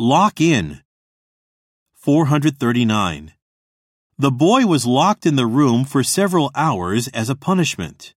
Lock in. 439. The boy was locked in the room for several hours as a punishment.